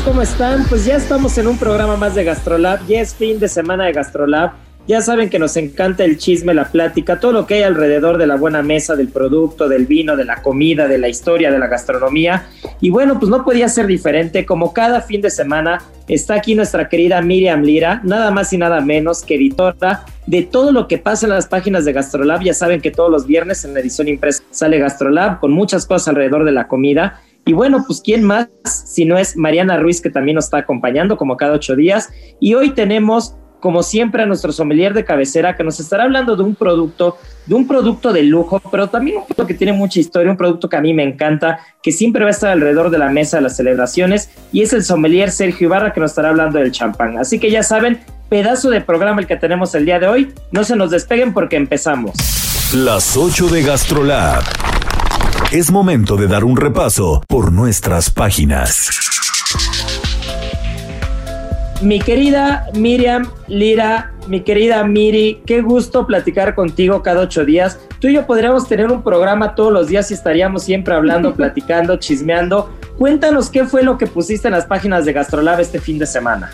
Amigos, ¿cómo están? Pues ya estamos en un programa más de Gastrolab, ya es fin de semana de Gastrolab. Ya saben que nos encanta el chisme, la plática, todo lo que hay alrededor de la buena mesa, del producto, del vino, de la comida, de la historia, de la gastronomía. Y bueno, pues no podía ser diferente. Como cada fin de semana está aquí nuestra querida Miriam Lira, nada más y nada menos que editora de todo lo que pasa en las páginas de Gastrolab. Ya saben que todos los viernes en la edición impresa sale Gastrolab con muchas cosas alrededor de la comida. Y bueno, pues quién más si no es Mariana Ruiz que también nos está acompañando como cada ocho días. Y hoy tenemos, como siempre, a nuestro sommelier de cabecera que nos estará hablando de un producto, de un producto de lujo, pero también un producto que tiene mucha historia, un producto que a mí me encanta, que siempre va a estar alrededor de la mesa de las celebraciones. Y es el sommelier Sergio Ibarra que nos estará hablando del champán. Así que ya saben, pedazo de programa el que tenemos el día de hoy. No se nos despeguen porque empezamos. Las 8 de GastroLab. Es momento de dar un repaso por nuestras páginas. Mi querida Miriam Lira, mi querida Miri, qué gusto platicar contigo cada ocho días. Tú y yo podríamos tener un programa todos los días y estaríamos siempre hablando, platicando, chismeando. Cuéntanos qué fue lo que pusiste en las páginas de Gastrolab este fin de semana.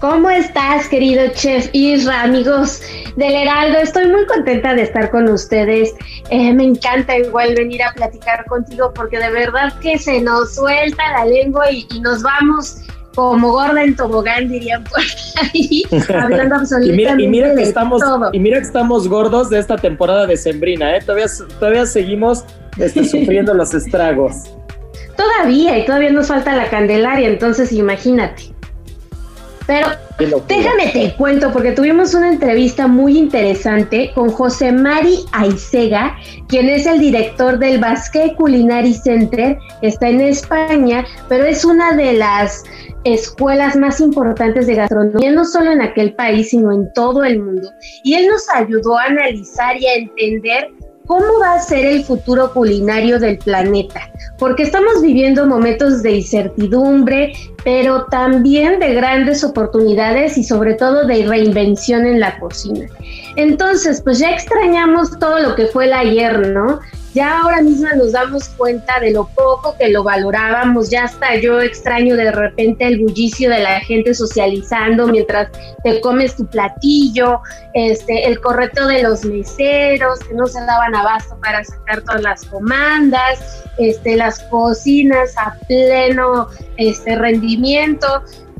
¿Cómo estás, querido chef Isra, amigos del Heraldo? Estoy muy contenta de estar con ustedes. Eh, me encanta igual venir a platicar contigo porque de verdad que se nos suelta la lengua y, y nos vamos como gorda en tobogán, dirían por ahí, hablando absolutamente y mira, y mira que de estamos, todo. Y mira que estamos gordos de esta temporada de Sembrina, ¿eh? Todavía, todavía seguimos este, sufriendo los estragos. Todavía, y todavía nos falta la Candelaria, entonces imagínate. Pero déjame te cuento, porque tuvimos una entrevista muy interesante con José Mari Aizega, quien es el director del Basque Culinary Center, está en España, pero es una de las escuelas más importantes de gastronomía, no solo en aquel país, sino en todo el mundo. Y él nos ayudó a analizar y a entender cómo va a ser el futuro culinario del planeta, porque estamos viviendo momentos de incertidumbre, pero también de grandes oportunidades y sobre todo de reinvención en la cocina. Entonces, pues ya extrañamos todo lo que fue el ayer, ¿no? Ya ahora mismo nos damos cuenta de lo poco que lo valorábamos, ya hasta yo extraño de repente el bullicio de la gente socializando mientras te comes tu platillo, este, el correto de los meseros que no se daban abasto para sacar todas las comandas, este, las cocinas a pleno este, rendimiento.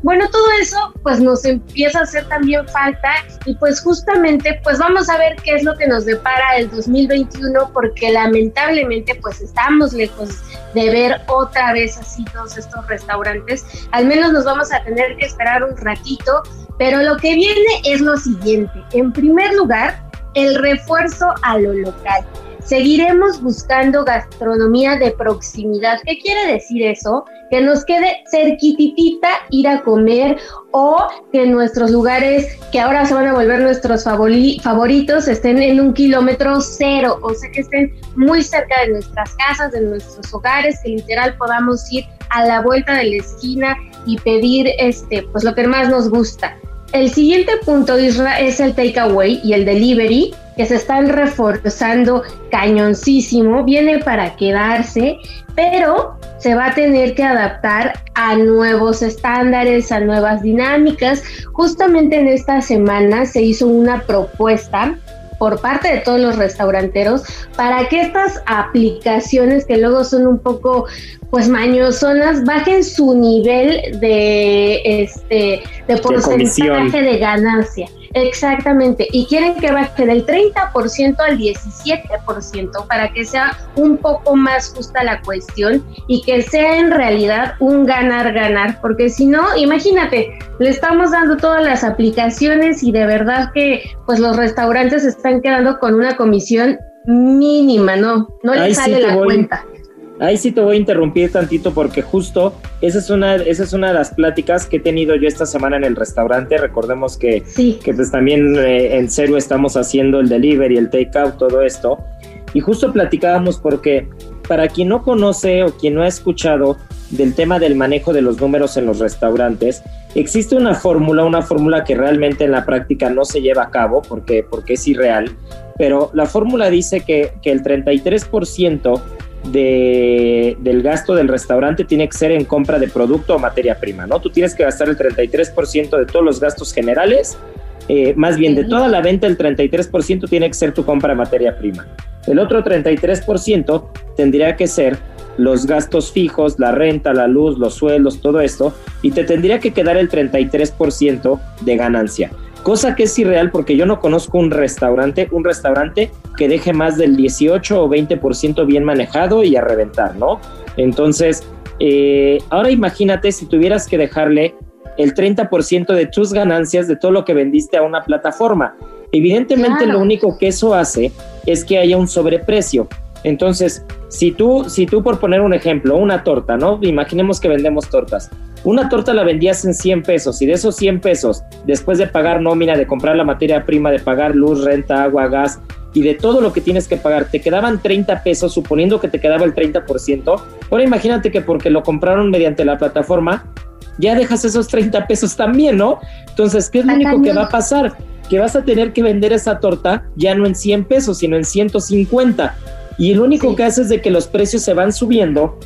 Bueno, todo eso pues nos empieza a hacer también falta y pues justamente pues vamos a ver qué es lo que nos depara el 2021 porque lamentablemente pues estamos lejos de ver otra vez así todos estos restaurantes. Al menos nos vamos a tener que esperar un ratito, pero lo que viene es lo siguiente. En primer lugar, el refuerzo a lo local. Seguiremos buscando gastronomía de proximidad. ¿Qué quiere decir eso? Que nos quede cerquititita ir a comer o que nuestros lugares que ahora se van a volver nuestros favori- favoritos estén en un kilómetro cero, o sea que estén muy cerca de nuestras casas, de nuestros hogares, que literal podamos ir a la vuelta de la esquina y pedir este, pues lo que más nos gusta. El siguiente punto, Isra, es el takeaway y el delivery que se están reforzando cañoncísimo, viene para quedarse, pero se va a tener que adaptar a nuevos estándares, a nuevas dinámicas. Justamente en esta semana se hizo una propuesta por parte de todos los restauranteros para que estas aplicaciones que luego son un poco pues mañosonas bajen su nivel de este de porcentaje de ganancia. Exactamente, y quieren que baje del 30% al 17% para que sea un poco más justa la cuestión y que sea en realidad un ganar-ganar, porque si no, imagínate, le estamos dando todas las aplicaciones y de verdad que pues los restaurantes están quedando con una comisión mínima, ¿no? No les sale la cuenta. Ahí sí te voy a interrumpir tantito porque justo esa es una, esa es una de las pláticas que he tenido yo esta semana en el restaurante. Recordemos que, que pues también eh, en serio estamos haciendo el delivery, el takeout, todo esto. Y justo platicábamos porque para quien no conoce o quien no ha escuchado del tema del manejo de los números en los restaurantes, existe una fórmula, una fórmula que realmente en la práctica no se lleva a cabo porque, porque es irreal, pero la fórmula dice que, que el 33% de, del gasto del restaurante tiene que ser en compra de producto o materia prima, ¿no? Tú tienes que gastar el 33% de todos los gastos generales, eh, más bien de toda la venta, el 33% tiene que ser tu compra de materia prima. El otro 33% tendría que ser los gastos fijos, la renta, la luz, los sueldos, todo esto, y te tendría que quedar el 33% de ganancia cosa que es irreal porque yo no conozco un restaurante, un restaurante que deje más del 18 o 20% bien manejado y a reventar, ¿no? Entonces, eh, ahora imagínate si tuvieras que dejarle el 30% de tus ganancias de todo lo que vendiste a una plataforma. Evidentemente lo único que eso hace es que haya un sobreprecio. Entonces, si tú, si tú por poner un ejemplo, una torta, ¿no? Imaginemos que vendemos tortas. Una torta la vendías en 100 pesos y de esos 100 pesos, después de pagar nómina, de comprar la materia prima, de pagar luz, renta, agua, gas y de todo lo que tienes que pagar, te quedaban 30 pesos, suponiendo que te quedaba el 30%. Ahora imagínate que porque lo compraron mediante la plataforma, ya dejas esos 30 pesos también, ¿no? Entonces, ¿qué es lo único que va a pasar? Que vas a tener que vender esa torta ya no en 100 pesos, sino en 150 y el único que hace es de que los precios se van subiendo,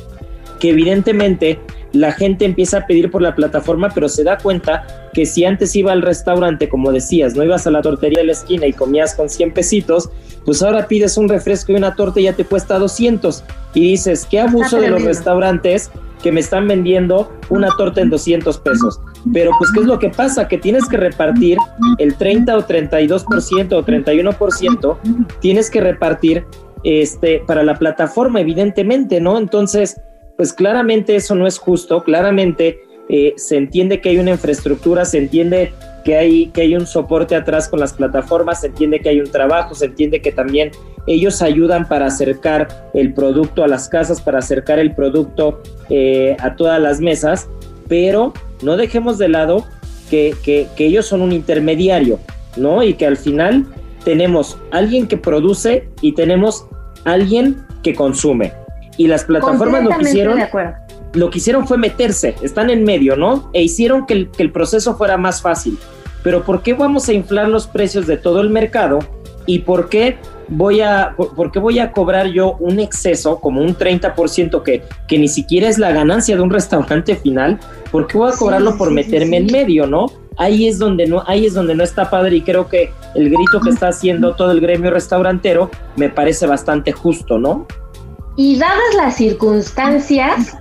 que evidentemente la gente empieza a pedir por la plataforma, pero se da cuenta que si antes iba al restaurante, como decías, no ibas a la tortería de la esquina y comías con 100 pesitos, pues ahora pides un refresco y una torta y ya te cuesta 200. Y dices, qué abuso de los restaurantes que me están vendiendo una torta en 200 pesos. Pero pues, ¿qué es lo que pasa? Que tienes que repartir el 30 o 32% o 31%, tienes que repartir este, para la plataforma, evidentemente, ¿no? Entonces, pues claramente eso no es justo, claramente eh, se entiende que hay una infraestructura, se entiende que hay, que hay un soporte atrás con las plataformas, se entiende que hay un trabajo, se entiende que también ellos ayudan para acercar el producto a las casas, para acercar el producto eh, a todas las mesas, pero no dejemos de lado que, que, que ellos son un intermediario, ¿no? Y que al final tenemos alguien que produce y tenemos alguien que consume. Y las plataformas lo que hicieron, lo que hicieron fue meterse, están en medio, ¿no? E hicieron que el, proceso fuera más fácil. Pero ¿por qué vamos a inflar los precios de todo el mercado? ¿Y por qué voy a, por, qué voy a cobrar yo un exceso, como un 30% que, que ni siquiera es la ganancia de un restaurante final? ¿Por qué voy a cobrarlo por meterme en medio, no? Ahí es donde no, ahí es donde no está padre y creo que el grito que está haciendo todo el gremio restaurantero me parece bastante justo, ¿no? Y dadas las circunstancias,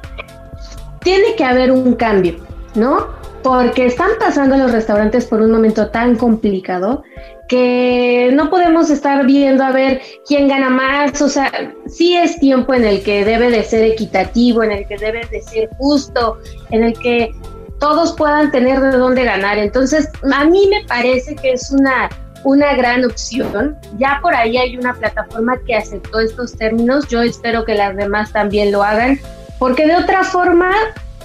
tiene que haber un cambio, ¿no? Porque están pasando los restaurantes por un momento tan complicado que no podemos estar viendo a ver quién gana más, o sea, sí es tiempo en el que debe de ser equitativo, en el que debe de ser justo, en el que todos puedan tener de dónde ganar. Entonces, a mí me parece que es una, una gran opción. Ya por ahí hay una plataforma que aceptó estos términos. Yo espero que las demás también lo hagan, porque de otra forma,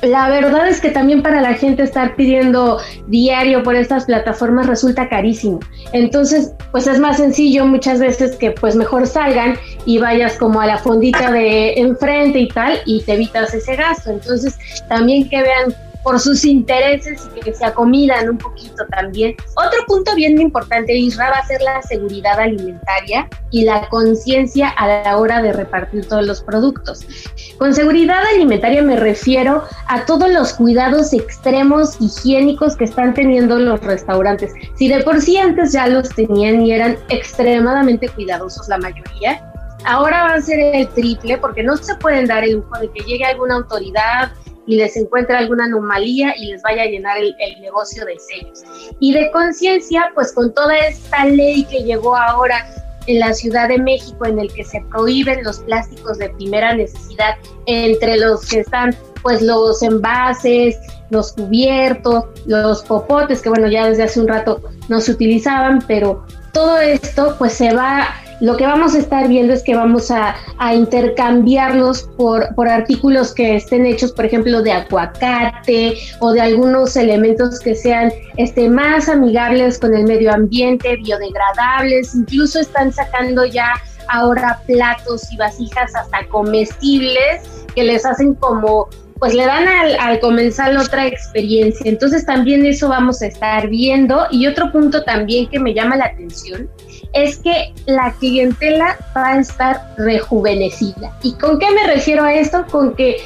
la verdad es que también para la gente estar pidiendo diario por estas plataformas resulta carísimo. Entonces, pues es más sencillo muchas veces que pues mejor salgan y vayas como a la fondita de enfrente y tal y te evitas ese gasto. Entonces, también que vean por sus intereses y que se acomidan un poquito también. Otro punto bien importante, Isra, va a ser la seguridad alimentaria y la conciencia a la hora de repartir todos los productos. Con seguridad alimentaria me refiero a todos los cuidados extremos higiénicos que están teniendo los restaurantes. Si de por sí antes ya los tenían y eran extremadamente cuidadosos la mayoría, ahora va a ser el triple porque no se pueden dar el lujo de que llegue alguna autoridad y les encuentre alguna anomalía y les vaya a llenar el, negocio de sellos. Y de conciencia, pues con toda esta ley que llegó ahora en la Ciudad de México en el que se prohíben los plásticos de primera necesidad, entre los que están pues los envases, los cubiertos, los popotes, que bueno, ya desde hace un rato no se utilizaban, pero todo esto pues se va lo que vamos a estar viendo es que vamos a, intercambiarlos por, por, artículos que estén hechos, por ejemplo, de aguacate o de algunos elementos que sean este, más amigables con el medio ambiente, biodegradables, incluso están sacando ya ahora platos y vasijas hasta comestibles que les hacen como pues le dan al, al, comenzar otra experiencia. Entonces también eso vamos a estar viendo. Y otro punto también que me llama la atención es que la clientela va a estar rejuvenecida. ¿Y con qué me refiero a esto? Con que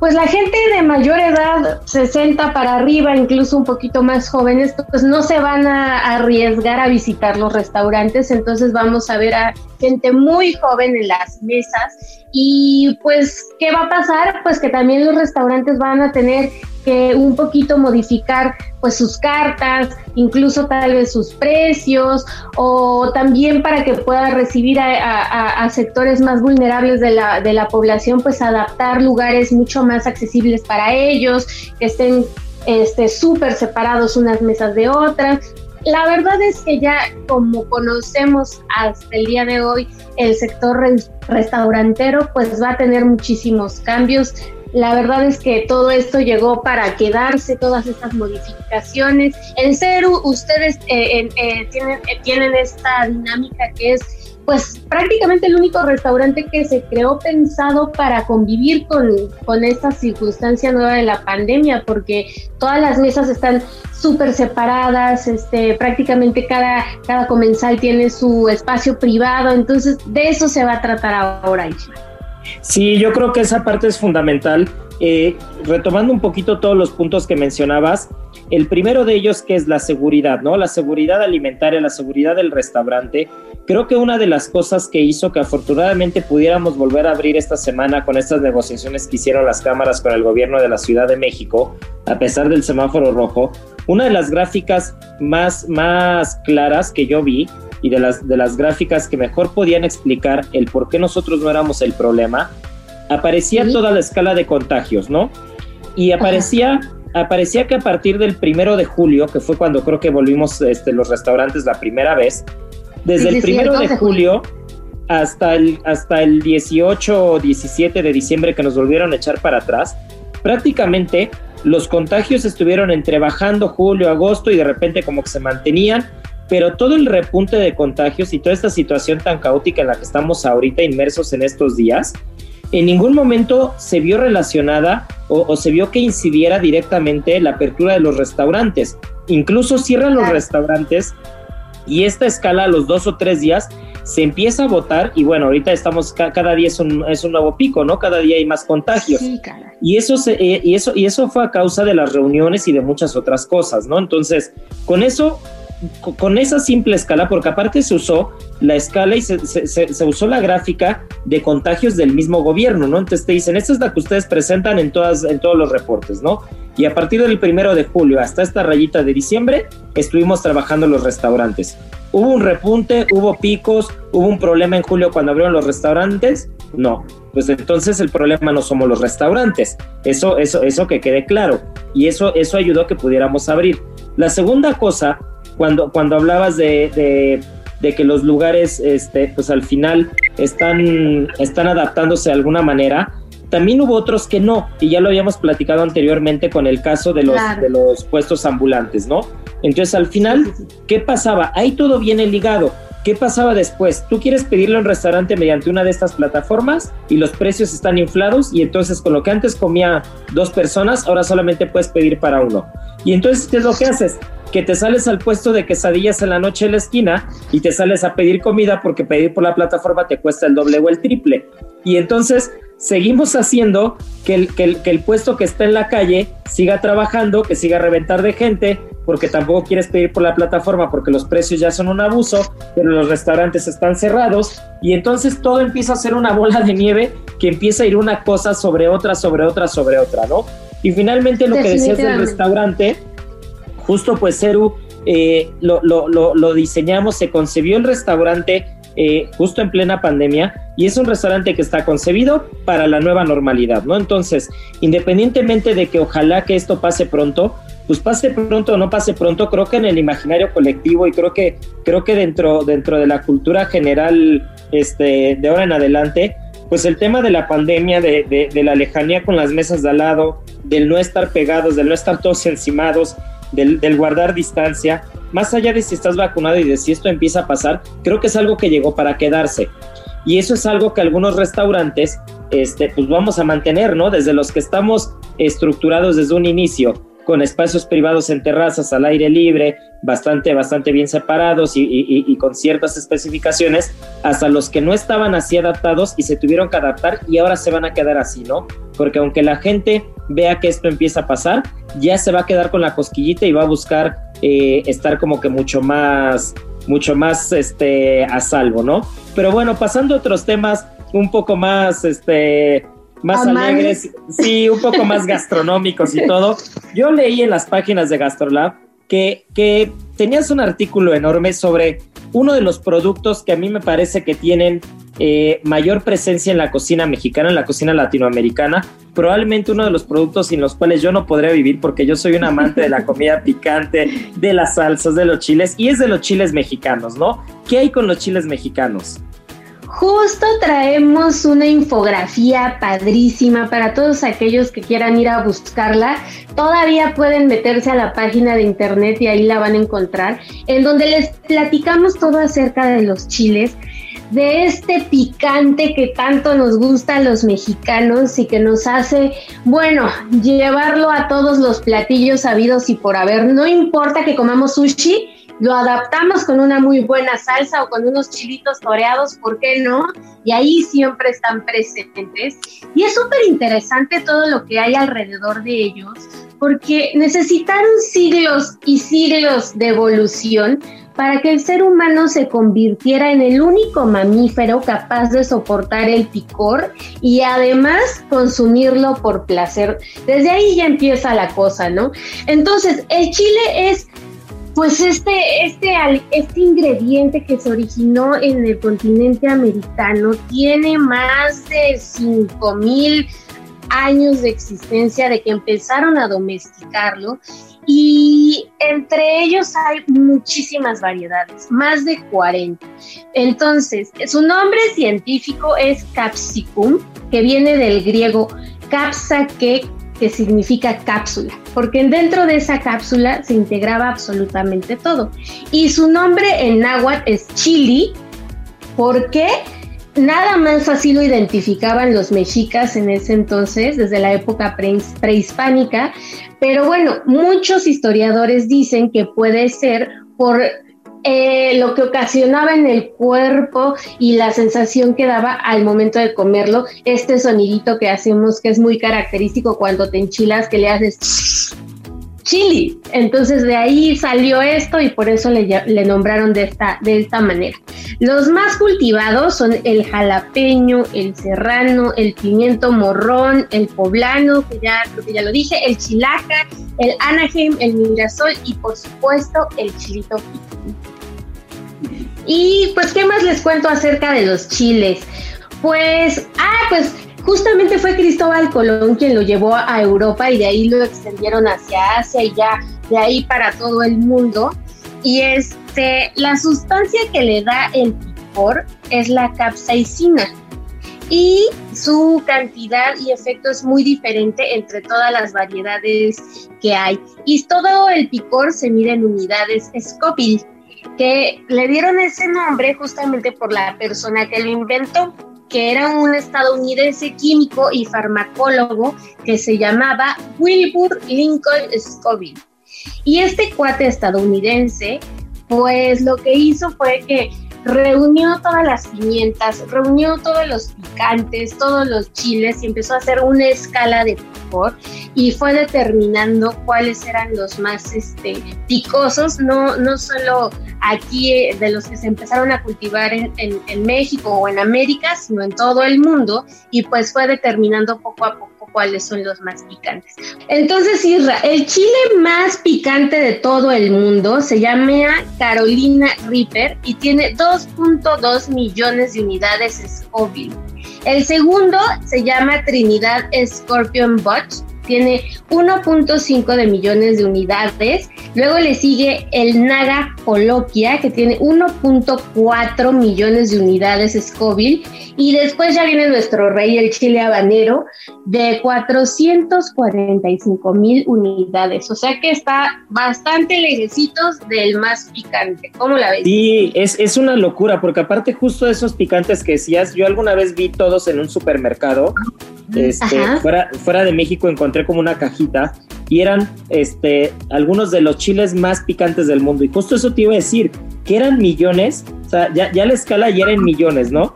pues la gente de mayor edad, 60 para arriba, incluso un poquito más jóvenes, pues no se van a arriesgar a visitar los restaurantes, entonces vamos a ver a gente muy joven en las mesas y pues, ¿qué va a pasar? Pues que también los restaurantes van a tener que un poquito modificar pues sus cartas, incluso tal vez sus precios, o también para que pueda recibir a, sectores más vulnerables de la, de la población, pues adaptar lugares mucho más accesibles para ellos, que estén este súper separados unas mesas de otras. La verdad es que ya como conocemos hasta el día de hoy el sector restaurantero, pues va a tener muchísimos cambios la verdad es que todo esto llegó para quedarse, todas estas modificaciones. En Ceru ustedes eh, eh, tienen, eh, tienen esta dinámica que es pues prácticamente el único restaurante que se creó pensado para convivir con, con esta circunstancia nueva de la pandemia, porque todas las mesas están súper separadas, este, prácticamente cada, cada comensal tiene su espacio privado, entonces de eso se va a tratar ahora. Sí, yo creo que esa parte es fundamental. Eh, retomando un poquito todos los puntos que mencionabas, el primero de ellos que es la seguridad, ¿no? La seguridad alimentaria, la seguridad del restaurante. Creo que una de las cosas que hizo que afortunadamente pudiéramos volver a abrir esta semana con estas negociaciones que hicieron las cámaras con el gobierno de la Ciudad de México, a pesar del semáforo rojo, una de las gráficas más, más claras que yo vi y de las, de las gráficas que mejor podían explicar el por qué nosotros no éramos el problema, aparecía toda la escala de contagios, ¿no? Y aparecía, aparecía que a partir del primero de julio, que fue cuando creo que volvimos este, los restaurantes la primera vez, desde el primero de julio. hasta el, hasta el 18 o 17 de diciembre que nos volvieron a echar para atrás, prácticamente los contagios estuvieron entre bajando julio, agosto y de repente como que se mantenían pero todo el repunte de contagios y toda esta situación tan caótica en la que estamos ahorita inmersos en estos días, en ningún momento se vio relacionada o, se vio que incidiera directamente la apertura de los restaurantes. Incluso cierran los restaurantes y esta escala a los dos o tres días se empieza a votar y bueno, ahorita estamos, cada día es un, es un nuevo pico, ¿no? Cada día hay más contagios. y, eso eh, y, eso, y eso fue a causa de las reuniones y de muchas otras cosas, ¿no? Entonces, con eso con esa simple escala, porque aparte se usó la escala y se, usó la gráfica de contagios del mismo gobierno, ¿no? Entonces te dicen, esta es la que ustedes presentan en, todas, en todos los reportes, ¿no? Y a partir del primero de julio hasta esta rayita de diciembre, estuvimos trabajando en los restaurantes. ¿Hubo un repunte? ¿Hubo picos? ¿Hubo un problema en julio cuando abrieron los restaurantes? No. Pues entonces el problema no somos los restaurantes. Eso, eso, eso que quede claro. Y eso, eso ayudó a que pudiéramos abrir. La segunda cosa cuando, cuando hablabas de, que los lugares, este, pues al final están, están adaptándose de alguna manera, también hubo otros que no, y ya lo habíamos platicado anteriormente con el caso de los, de los puestos ambulantes, ¿no? Entonces, al final, ¿qué pasaba? Ahí todo viene ligado. ¿Qué pasaba después? Tú quieres pedirlo en un restaurante mediante una de estas plataformas y los precios están inflados y entonces con lo que antes comía dos personas, ahora solamente puedes pedir para uno. Y entonces, ¿qué es lo que haces? Que te sales al puesto de quesadillas en la noche en la esquina y te sales a pedir comida porque pedir por la plataforma te cuesta el doble o el triple. Y entonces seguimos haciendo que el, que el, puesto que está en la calle siga trabajando, que siga a reventar de gente, porque tampoco quieres pedir por la plataforma porque los precios ya son un abuso, pero los restaurantes están cerrados y entonces todo empieza a ser una bola de nieve que empieza a ir una cosa sobre otra, sobre otra, sobre otra, ¿no? Y finalmente lo que decías del restaurante, justo pues Ceru, eh, lo, lo, lo, diseñamos, se concebió el restaurante eh, justo en plena pandemia y es un restaurante que está concebido para la nueva normalidad, ¿no? Entonces, independientemente de que ojalá que esto pase pronto, pues pase pronto o no pase pronto, creo que en el imaginario colectivo y creo que, creo que dentro, dentro de la cultura general este, de ahora en adelante, pues el tema de la pandemia, de, de la lejanía con las mesas de al lado, del no estar pegados, del no estar todos encimados, del, guardar distancia, más allá de si estás vacunado y de si esto empieza a pasar, creo que es algo que llegó para quedarse. Y eso es algo que algunos restaurantes, este, pues vamos a mantener, ¿no? Desde los que estamos estructurados desde un inicio, con espacios privados en terrazas al aire libre, bastante, bastante bien separados y, con ciertas especificaciones, hasta los que no estaban así adaptados y se tuvieron que adaptar y ahora se van a quedar así, ¿no? Porque aunque la gente vea que esto empieza a pasar, ya se va a quedar con la cosquillita y va a buscar eh, estar como que mucho más, mucho más este, a salvo, ¿no? Pero bueno, pasando a otros temas un poco más, este, más alegres, sí, un poco más gastronómicos y todo. Yo leí en las páginas de Gastrolab que, que tenías un artículo enorme sobre uno de los productos que a mí me parece que tienen eh, mayor presencia en la cocina mexicana, en la cocina latinoamericana. Probablemente uno de los productos sin los cuales yo no podría vivir porque yo soy un amante de la comida picante, de las salsas, de los chiles y es de los chiles mexicanos, ¿no? ¿Qué hay con los chiles mexicanos? Justo traemos una infografía padrísima para todos aquellos que quieran ir a buscarla. Todavía pueden meterse a la página de internet y ahí la van a encontrar, en donde les platicamos todo acerca de los chiles, de este picante que tanto nos gusta a los mexicanos y que nos hace, bueno, llevarlo a todos los platillos sabidos y por haber. No importa que comamos sushi, lo adaptamos con una muy buena salsa o con unos chilitos toreados, ¿por qué no? Y ahí siempre están presentes. Y es súper interesante todo lo que hay alrededor de ellos, porque necesitaron siglos y siglos de evolución para que el ser humano se convirtiera en el único mamífero capaz de soportar el picor y además consumirlo por placer. Desde ahí ya empieza la cosa, ¿no? Entonces, el chile es pues este, este, este ingrediente que se originó en el continente americano tiene más de 5000 años de existencia de que empezaron a domesticarlo y entre ellos hay muchísimas variedades, más de 40. Entonces, su nombre científico es capsicum, que viene del griego capsa que que significa cápsula, porque dentro de esa cápsula se integraba absolutamente todo. Y su nombre en náhuatl es chili, porque nada más así lo identificaban los mexicas en ese entonces, desde la época prehispánica, pero bueno, muchos historiadores dicen que puede ser por eh, lo que ocasionaba en el cuerpo y la sensación que daba al momento de comerlo, este sonidito que hacemos que es muy característico cuando te enchilas, que le haces chili. Entonces de ahí salió esto y por eso le, nombraron de esta, manera. Los más cultivados son el jalapeño, el serrano, el pimiento morrón, el poblano, que ya, que ya lo dije, el chilaca, el anaheim, el mirasol y por supuesto el chilito y pues, ¿qué más les cuento acerca de los chiles? Pues, ah, pues justamente fue Cristóbal Colón quien lo llevó a Europa y de ahí lo extendieron hacia Asia y ya de ahí para todo el mundo. Y este, la sustancia que le da el picor es la capsaicina. Y su cantidad y efecto es muy diferente entre todas las variedades que hay. Y todo el picor se mide en unidades Scoville que le dieron ese nombre justamente por la persona que lo inventó, que era un estadounidense químico y farmacólogo que se llamaba Wilbur Lincoln Scoville. Y este cuate estadounidense, pues lo que hizo fue que reunió todas las pimientas, reunió todos los picantes, todos los chiles y empezó a hacer una escala de picor y fue determinando cuáles eran los más este, picosos, no, no solo aquí eh, de los que se empezaron a cultivar en, en México o en América, sino en todo el mundo. Y pues fue determinando poco a poco cuáles son los más picantes. Entonces, Isra, el chile más picante de todo el mundo se llama Carolina Reaper y tiene 2.2 millones de unidades Scoville. El segundo se llama Trinidad Scorpion Botch tiene 1.5 de millones de unidades. Luego le sigue el Naga Coloquia, que tiene 1.4 millones de unidades Scoville. Y después ya viene nuestro rey, el chile habanero, de 445 mil unidades. O sea que está bastante lejecitos del más picante. ¿Cómo la ves? Sí, es, es una locura, porque aparte justo esos picantes que decías, yo alguna vez vi todos en un supermercado este, fuera, fuera de México encontré como una cajita y eran este, algunos de los chiles más picantes del mundo. Y justo eso te iba a decir, que eran millones, o sea, ya, ya la escala ya era en millones, ¿no?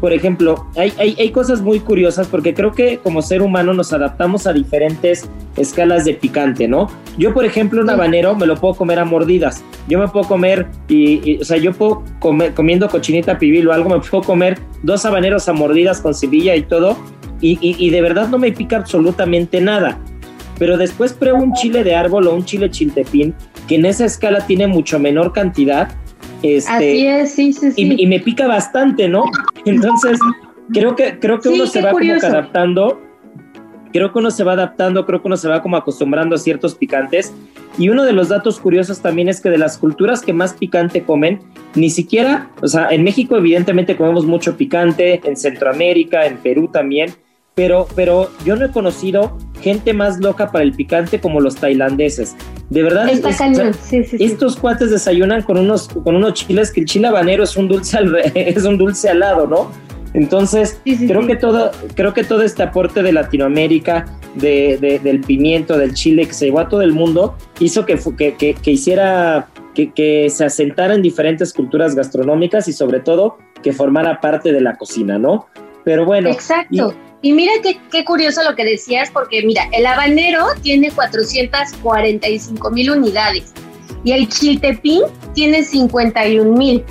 Por ejemplo, hay, hay, hay, cosas muy curiosas porque creo que como ser humano nos adaptamos a diferentes escalas de picante, ¿no? Yo, por ejemplo, un habanero me lo puedo comer a mordidas. Yo me puedo comer, y, o sea, yo puedo comer, comiendo cochinita pibil o algo, me puedo comer dos habaneros a mordidas con cebilla y todo, y, de verdad no me pica absolutamente nada. Pero después pruebo un chile de árbol o un chile chiltepín que en esa escala tiene mucho menor cantidad. Este, Así es, sí, sí, sí. Y, me pica bastante, ¿no? Entonces, creo que, creo que uno se va como adaptando. Creo que uno se va adaptando, creo que uno se va como acostumbrando a ciertos picantes. Y uno de los datos curiosos también es que de las culturas que más picante comen, ni siquiera, o sea, en México evidentemente comemos mucho picante, en Centroamérica, en Perú también, pero, pero yo no he conocido gente más loca para el picante como los tailandeses. De verdad, estos cuates desayunan con unos, con unos chiles que el chile habanero es un dulce al, es un dulce alado, ¿no? Entonces, creo que todo, creo que todo este aporte de Latinoamérica, de, del pimiento, del chile que se llevó a todo el mundo, hizo que, que, que, hiciera que, que, se asentara en diferentes culturas gastronómicas y sobre todo que formara parte de la cocina, ¿no? Pero bueno. Exacto. Y mira qué, curioso lo que decías, porque mira, el habanero tiene 445 mil unidades y el chiltepín tiene 51 mil,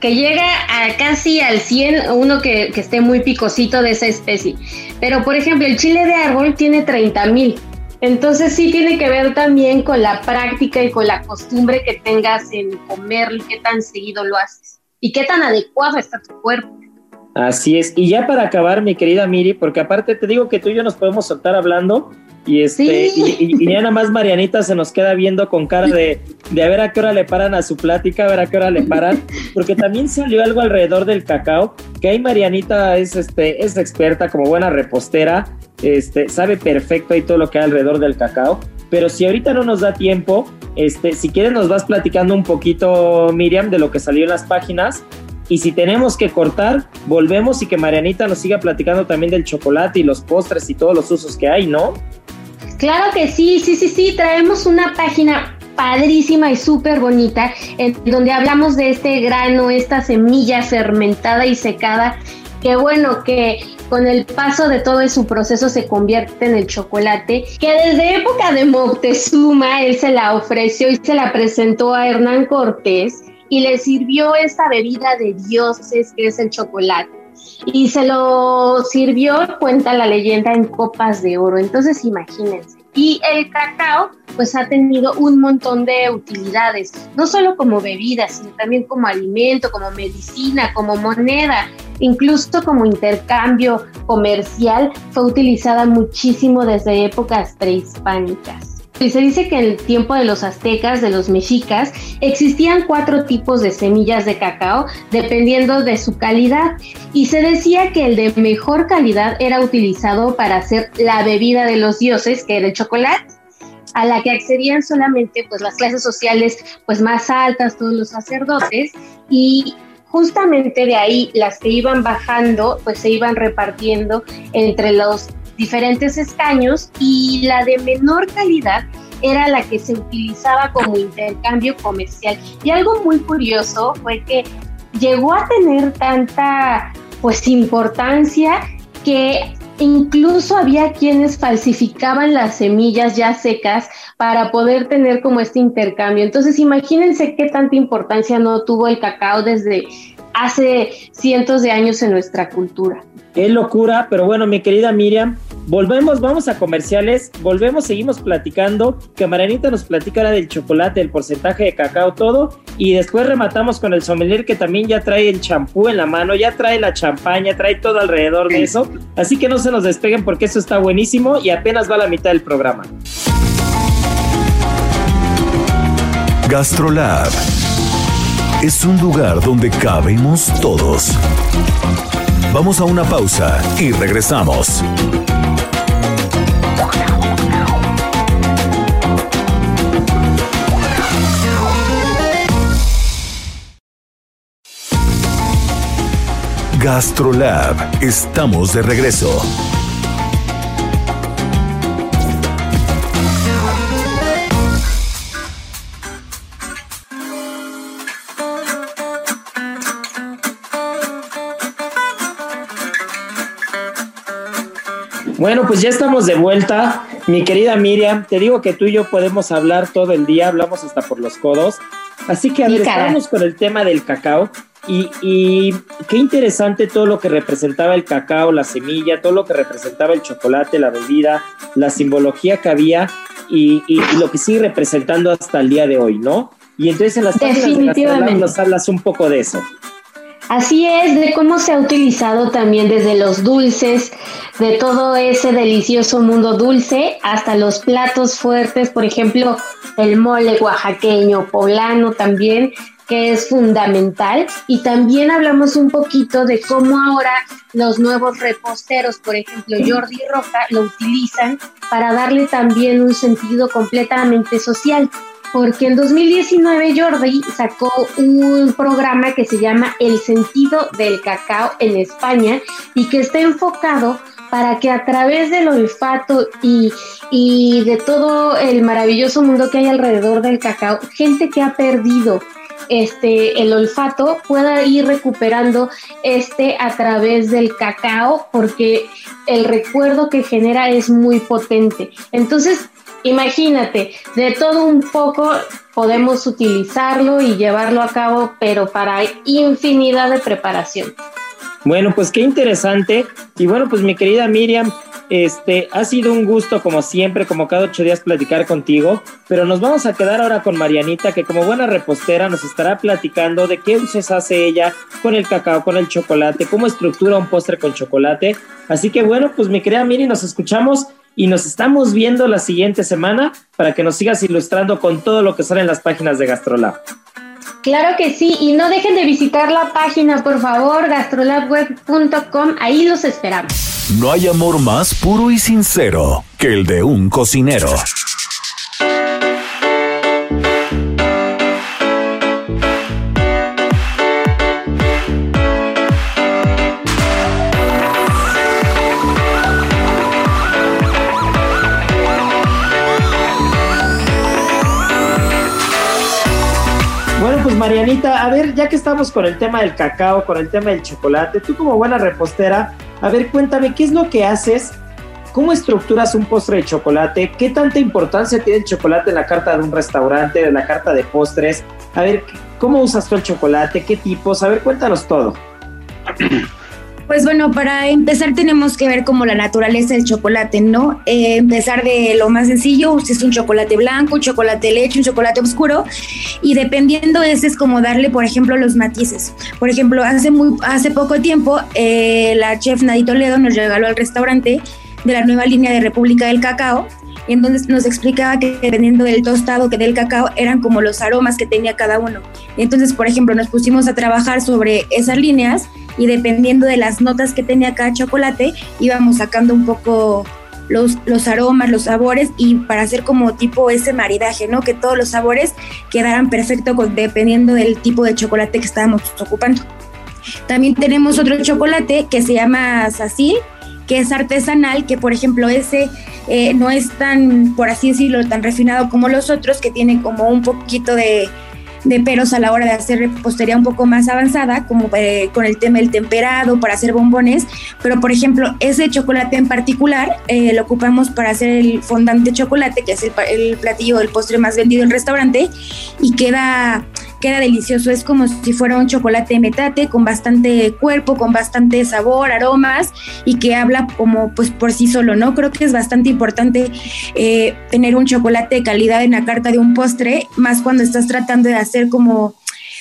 que llega a casi al 100, uno que, que, esté muy picosito de esa especie. Pero por ejemplo, el chile de árbol tiene 30 mil. Entonces sí tiene que ver también con la práctica y con la costumbre que tengas en comerlo y qué tan seguido lo haces y qué tan adecuado está tu cuerpo. Así es. Y ya para acabar, mi querida Miri, porque aparte te digo que tú y yo nos podemos soltar hablando y este y, ya nada más Marianita se nos queda viendo con cara de, de a ver a qué hora le paran a su plática, a ver a qué hora le paran, porque también salió algo alrededor del cacao, que ahí Marianita es este es experta como buena repostera, este sabe perfecto ahí todo lo que hay alrededor del cacao. Pero si ahorita no nos da tiempo, este, si quieres nos vas platicando un poquito, Miriam, de lo que salió en las páginas y si tenemos que cortar, volvemos y que Marianita nos siga platicando también del chocolate y los postres y todos los usos que hay, ¿no? Claro que sí, sí, sí, sí. Traemos una página padrísima y súper bonita en donde hablamos de este grano, esta semilla fermentada y secada, que bueno, que con el paso de todo su proceso se convierte en el chocolate, que desde época de Moctezuma él se la ofreció y se la presentó a Hernán Cortés y le sirvió esta bebida de dioses que es el chocolate. Y se lo sirvió, cuenta la leyenda, en copas de oro. Entonces imagínense. Y el cacao pues ha tenido un montón de utilidades, no solo como bebida, sino también como alimento, como medicina, como moneda, incluso como intercambio comercial, fue utilizada muchísimo desde épocas prehispánicas. Y se dice que en el tiempo de los aztecas, de los mexicas, existían cuatro tipos de semillas de cacao dependiendo de su calidad. Y se decía que el de mejor calidad era utilizado para hacer la bebida de los dioses, que era el chocolate. a la que accedían solamente pues las clases sociales pues más altas, todos los sacerdotes y justamente de ahí las que iban bajando pues se iban repartiendo entre los diferentes escaños y la de menor calidad era la que se utilizaba como intercambio comercial. Y algo muy curioso fue que llegó a tener tanta pues importancia que incluso había quienes falsificaban las semillas ya secas para poder tener como este intercambio. Entonces imagínense qué tanta importancia no tuvo el cacao desde hace cientos de años en nuestra cultura. Qué locura, pero bueno, mi querida Miriam, volvemos, vamos a comerciales, volvemos, seguimos platicando, que Marianita nos platica ahora del chocolate, el porcentaje de cacao, todo, y después rematamos con el sommelier que también ya trae el champú en la mano, ya trae la champaña, trae todo alrededor de eso, así que no se nos despeguen porque eso está buenísimo y apenas va la mitad del programa. Gastrolab es un lugar donde cabemos todos. Vamos a una pausa y regresamos. Gastrolab, estamos de regreso. Bueno, pues ya estamos de vuelta. Mi querida Miriam, te digo que tú y yo podemos hablar todo el día, hablamos hasta por los codos. Así que a ver, estamos con el tema del cacao. Y, y, qué interesante todo lo que representaba el cacao, la semilla, todo lo que representaba el chocolate, la bebida, la simbología que había y, y, lo que sigue representando hasta el día de hoy, ¿no? Y entonces en las páginas de nos hablas un poco de eso. Así es, de cómo se ha utilizado también desde los dulces, de todo ese delicioso mundo dulce, hasta los platos fuertes, por ejemplo, el mole oaxaqueño, poblano también, que es fundamental. Y también hablamos un poquito de cómo ahora los nuevos reposteros, por ejemplo, Jordi Roca, lo utilizan para darle también un sentido completamente social porque en 2019 Jordi sacó un programa que se llama El sentido del cacao en España y que está enfocado para que a través del olfato y, y de todo el maravilloso mundo que hay alrededor del cacao, gente que ha perdido este el olfato pueda ir recuperando este a través del cacao porque el recuerdo que genera es muy potente. Entonces, imagínate, de todo un poco podemos utilizarlo y llevarlo a cabo, pero para infinidad de preparación. Bueno, pues qué interesante. Y bueno, pues mi querida Miriam, este, ha sido un gusto como siempre, como cada ocho días platicar contigo, pero nos vamos a quedar ahora con Marianita, que como buena repostera nos estará platicando de qué usos hace ella con el cacao, con el chocolate, cómo estructura un postre con chocolate. Así que bueno, pues mi querida Miri, nos escuchamos y nos estamos viendo la siguiente semana para que nos sigas ilustrando con todo lo que sale en las páginas de Gastrolab. Claro que sí, y no dejen de visitar la página, por favor, gastrolabweb.com, ahí los esperamos. No hay amor más puro y sincero que el de un cocinero. Marianita, a ver, ya que estamos con el tema del cacao, con el tema del chocolate, tú como buena repostera, a ver, cuéntame, ¿qué es lo que haces? ¿Cómo estructuras un postre de chocolate? ¿Qué tanta importancia tiene el chocolate en la carta de un restaurante, en la carta de postres? A ver, ¿cómo usas tú el chocolate? ¿Qué tipos? A ver, cuéntanos todo. Pues bueno, para empezar tenemos que ver como la naturaleza del chocolate, ¿no? Eh, empezar de lo más sencillo, si es un chocolate blanco, un chocolate leche, un chocolate oscuro, y dependiendo ese es como darle, por ejemplo, los matices. Por ejemplo, hace, muy, hace poco tiempo eh, la chef Nadito Toledo nos regaló al restaurante de la nueva línea de República del Cacao, en donde nos explicaba que dependiendo del tostado que del cacao eran como los aromas que tenía cada uno. Entonces, por ejemplo, nos pusimos a trabajar sobre esas líneas y dependiendo de las notas que tenía cada chocolate, íbamos sacando un poco los, los aromas, los sabores y para hacer como tipo ese maridaje, ¿no? Que todos los sabores quedaran perfectos dependiendo del tipo de chocolate que estábamos ocupando. También tenemos otro chocolate que se llama Sacil, que es artesanal, que por ejemplo ese eh, no es tan, por así decirlo, tan refinado como los otros, que tiene como un poquito de, de peros a la hora de hacer repostería un poco más avanzada, como eh, con el tema del temperado, para hacer bombones. Pero, por ejemplo, ese chocolate en particular eh, lo ocupamos para hacer el fondant de chocolate, que es el, el platillo del postre más vendido en el restaurante, y queda queda delicioso. Es como si fuera un chocolate metate con bastante cuerpo, con bastante sabor, aromas y que habla como pues por sí solo, ¿no? Creo que es bastante importante eh, tener un chocolate de calidad en la carta de un postre, más cuando estás tratando de hacer como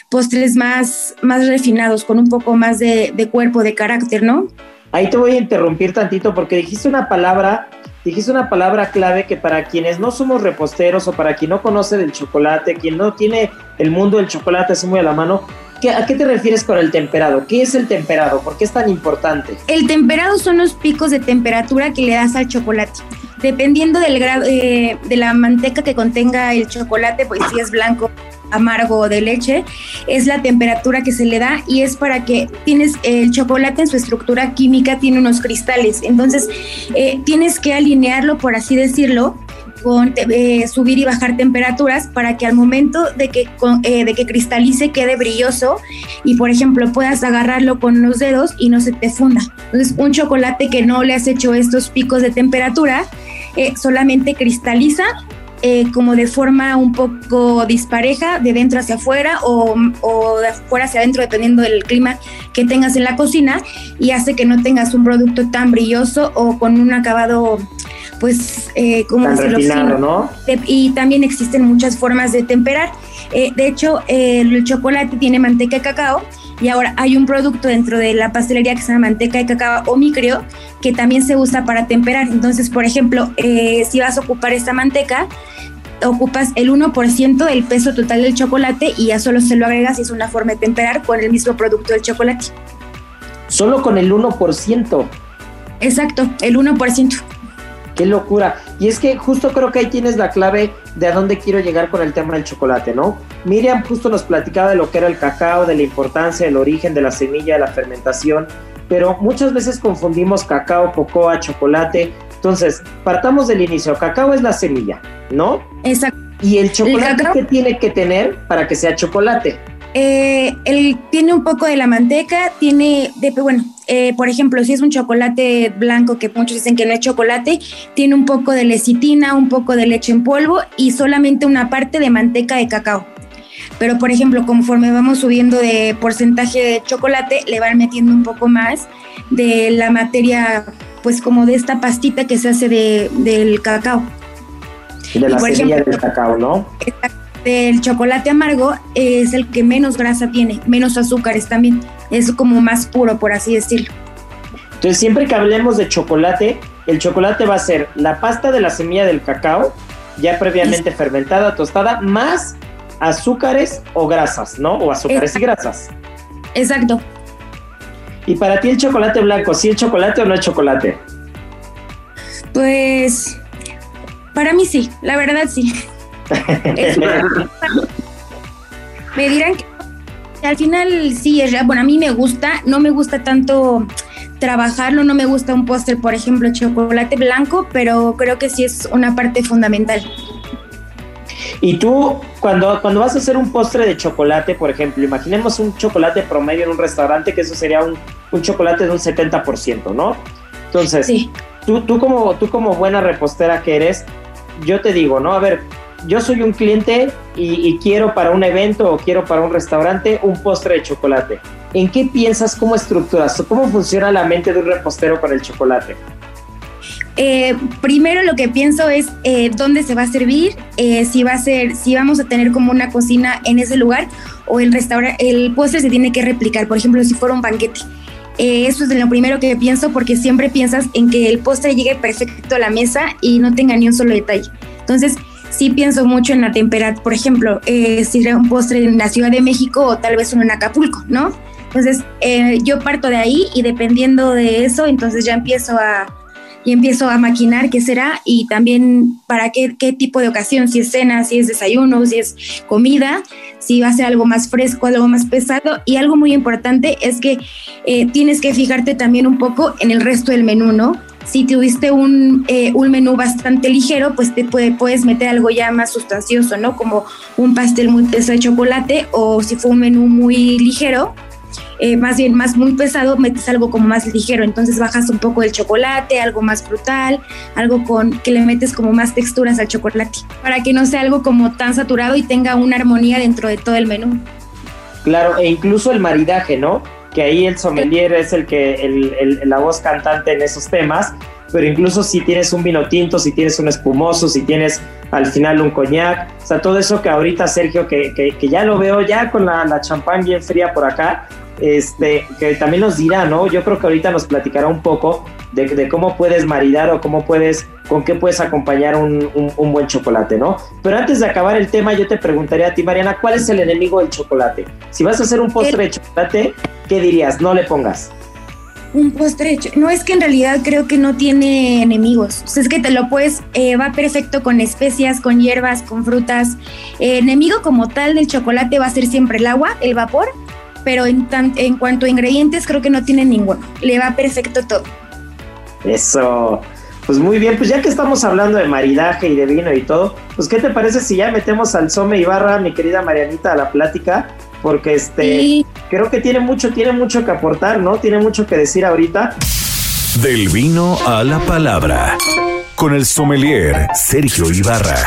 postres más, más refinados, con un poco más de, de cuerpo, de carácter, ¿no? Ahí te voy a interrumpir tantito porque dijiste una palabra dijiste una palabra clave que para quienes no somos reposteros o para quien no conoce del chocolate, quien no tiene el mundo del chocolate así muy a la mano, ¿a qué te refieres con el temperado? ¿Qué es el temperado? ¿Por qué es tan importante? El temperado son los picos de temperatura que le das al chocolate. Dependiendo del grado eh, de la manteca que contenga el chocolate, pues si es blanco, amargo de leche, es la temperatura que se le da y es para que tienes el chocolate en su estructura química, tiene unos cristales, entonces eh, tienes que alinearlo, por así decirlo, con eh, subir y bajar temperaturas para que al momento de que, eh, de que cristalice quede brilloso y por ejemplo puedas agarrarlo con los dedos y no se te funda. Entonces un chocolate que no le has hecho estos picos de temperatura solamente cristaliza eh, como de forma un poco dispareja, de dentro hacia afuera o, de afuera hacia adentro, dependiendo del clima que tengas en la cocina, y hace que no tengas un producto tan brilloso o con un acabado pues, eh, como decirlo? ¿no? Y también existen muchas formas de temperar. Eh, de hecho, el chocolate tiene manteca de cacao y ahora hay un producto dentro de la pastelería que se llama manteca de cacao o micrio que también se usa para temperar. Entonces, por ejemplo, eh, si vas a ocupar esta manteca, ocupas el 1% del peso total del chocolate y ya solo se lo agregas y es una forma de temperar con el mismo producto del chocolate. Solo con el 1%. Exacto, el 1%. Qué locura. Y es que justo creo que ahí tienes la clave de a dónde quiero llegar con el tema del chocolate, ¿no? Miriam justo nos platicaba de lo que era el cacao, de la importancia del origen de la semilla, de la fermentación, pero muchas veces confundimos cacao, cocoa, chocolate. Entonces, partamos del inicio. Cacao es la semilla, ¿no? Exacto. ¿Y el chocolate qué tiene que tener para que sea chocolate? Eh, él tiene un poco de la manteca, tiene, de, bueno, eh, por ejemplo, si es un chocolate blanco, que muchos dicen que no es chocolate, tiene un poco de lecitina, un poco de leche en polvo y solamente una parte de manteca de cacao. Pero, por ejemplo, conforme vamos subiendo de porcentaje de chocolate, le van metiendo un poco más de la materia, pues como de esta pastita que se hace de, del cacao. De la semilla del cacao, ¿no? El chocolate amargo es el que menos grasa tiene, menos azúcares también. Es como más puro, por así decirlo. Entonces, siempre que hablemos de chocolate, el chocolate va a ser la pasta de la semilla del cacao, ya previamente fermentada, tostada, más azúcares o grasas, ¿no? O azúcares y grasas. Exacto. Y para ti el chocolate blanco, ¿sí es chocolate o no es chocolate? Pues para mí sí, la verdad sí. Me dirán que al final sí, es bueno, a mí me gusta, no me gusta tanto trabajarlo, no me gusta un póster, por ejemplo, chocolate blanco, pero creo que sí es una parte fundamental. Y tú, cuando, cuando vas a hacer un postre de chocolate, por ejemplo, imaginemos un chocolate promedio en un restaurante, que eso sería un, un chocolate de un 70%, ¿no? Entonces, tú, tú, como, tú como buena repostera que eres, yo te digo, ¿no? A ver, yo soy un cliente y, quiero para un evento o quiero para un restaurante un postre de chocolate. ¿En qué piensas, cómo estructuras, cómo funciona la mente de un repostero para el chocolate? Eh, primero lo que pienso es eh, dónde se va a servir, eh, si va a ser, si vamos a tener como una cocina en ese lugar o el restaurante, el postre se tiene que replicar, por ejemplo, si fuera un banquete. eso es lo primero que pienso porque siempre piensas en que el postre llegue perfecto a la mesa y no tenga ni un solo detalle. Entonces, sí pienso mucho en la temperatura, por ejemplo, eh, si era un postre en la Ciudad de México o tal vez uno en Acapulco, ¿no? Entonces, eh, yo parto de ahí y dependiendo de eso, entonces ya empiezo a, y empiezo a maquinar qué será y también para qué, qué tipo de ocasión, si es cena, si es desayuno, si es comida, si va a ser algo más fresco, algo más pesado. Y algo muy importante es que eh, tienes que fijarte también un poco en el resto del menú, ¿no? Si tuviste un, eh, un menú bastante ligero, pues te puede, puedes meter algo ya más sustancioso, ¿no? Como un pastel muy pesado de chocolate o si fue un menú muy ligero, eh, más bien más muy pesado, metes algo como más ligero, entonces bajas un poco el chocolate, algo más frutal, algo con que le metes como más texturas al chocolate, para que no sea algo como tan saturado y tenga una armonía dentro de todo el menú. Claro, e incluso el maridaje, ¿no? Que ahí el sommelier es el que, el, la voz cantante en esos temas, pero incluso si tienes un vino tinto, si tienes un espumoso, si tienes al final un coñac, o sea, todo eso que ahorita Sergio, que, que, ya lo veo ya con la, la champán bien fría por acá, este, que también nos dirá, ¿no? Yo creo que ahorita nos platicará un poco de, cómo puedes maridar o cómo puedes, con qué puedes acompañar un, buen chocolate, ¿no? Pero antes de acabar el tema, yo te preguntaría a ti, Mariana, ¿cuál es el enemigo del chocolate? Si vas a hacer un postre de chocolate, ¿qué dirías? No le pongas. Un postre, no es que en realidad creo que no tiene enemigos. O sea, es que te lo puedes, eh, va perfecto con especias, con hierbas, con frutas. Eh, enemigo como tal del chocolate va a ser siempre el agua, el vapor pero en, en cuanto a ingredientes creo que no tiene ninguno. Le va perfecto todo. Eso. Pues muy bien, pues ya que estamos hablando de maridaje y de vino y todo, pues ¿qué te parece si ya metemos al Some Ibarra, mi querida Marianita, a la plática? Porque este creo que tiene mucho, tiene mucho que aportar, ¿no? Tiene mucho que decir ahorita. Del vino a la palabra. Con el sommelier Sergio Ibarra.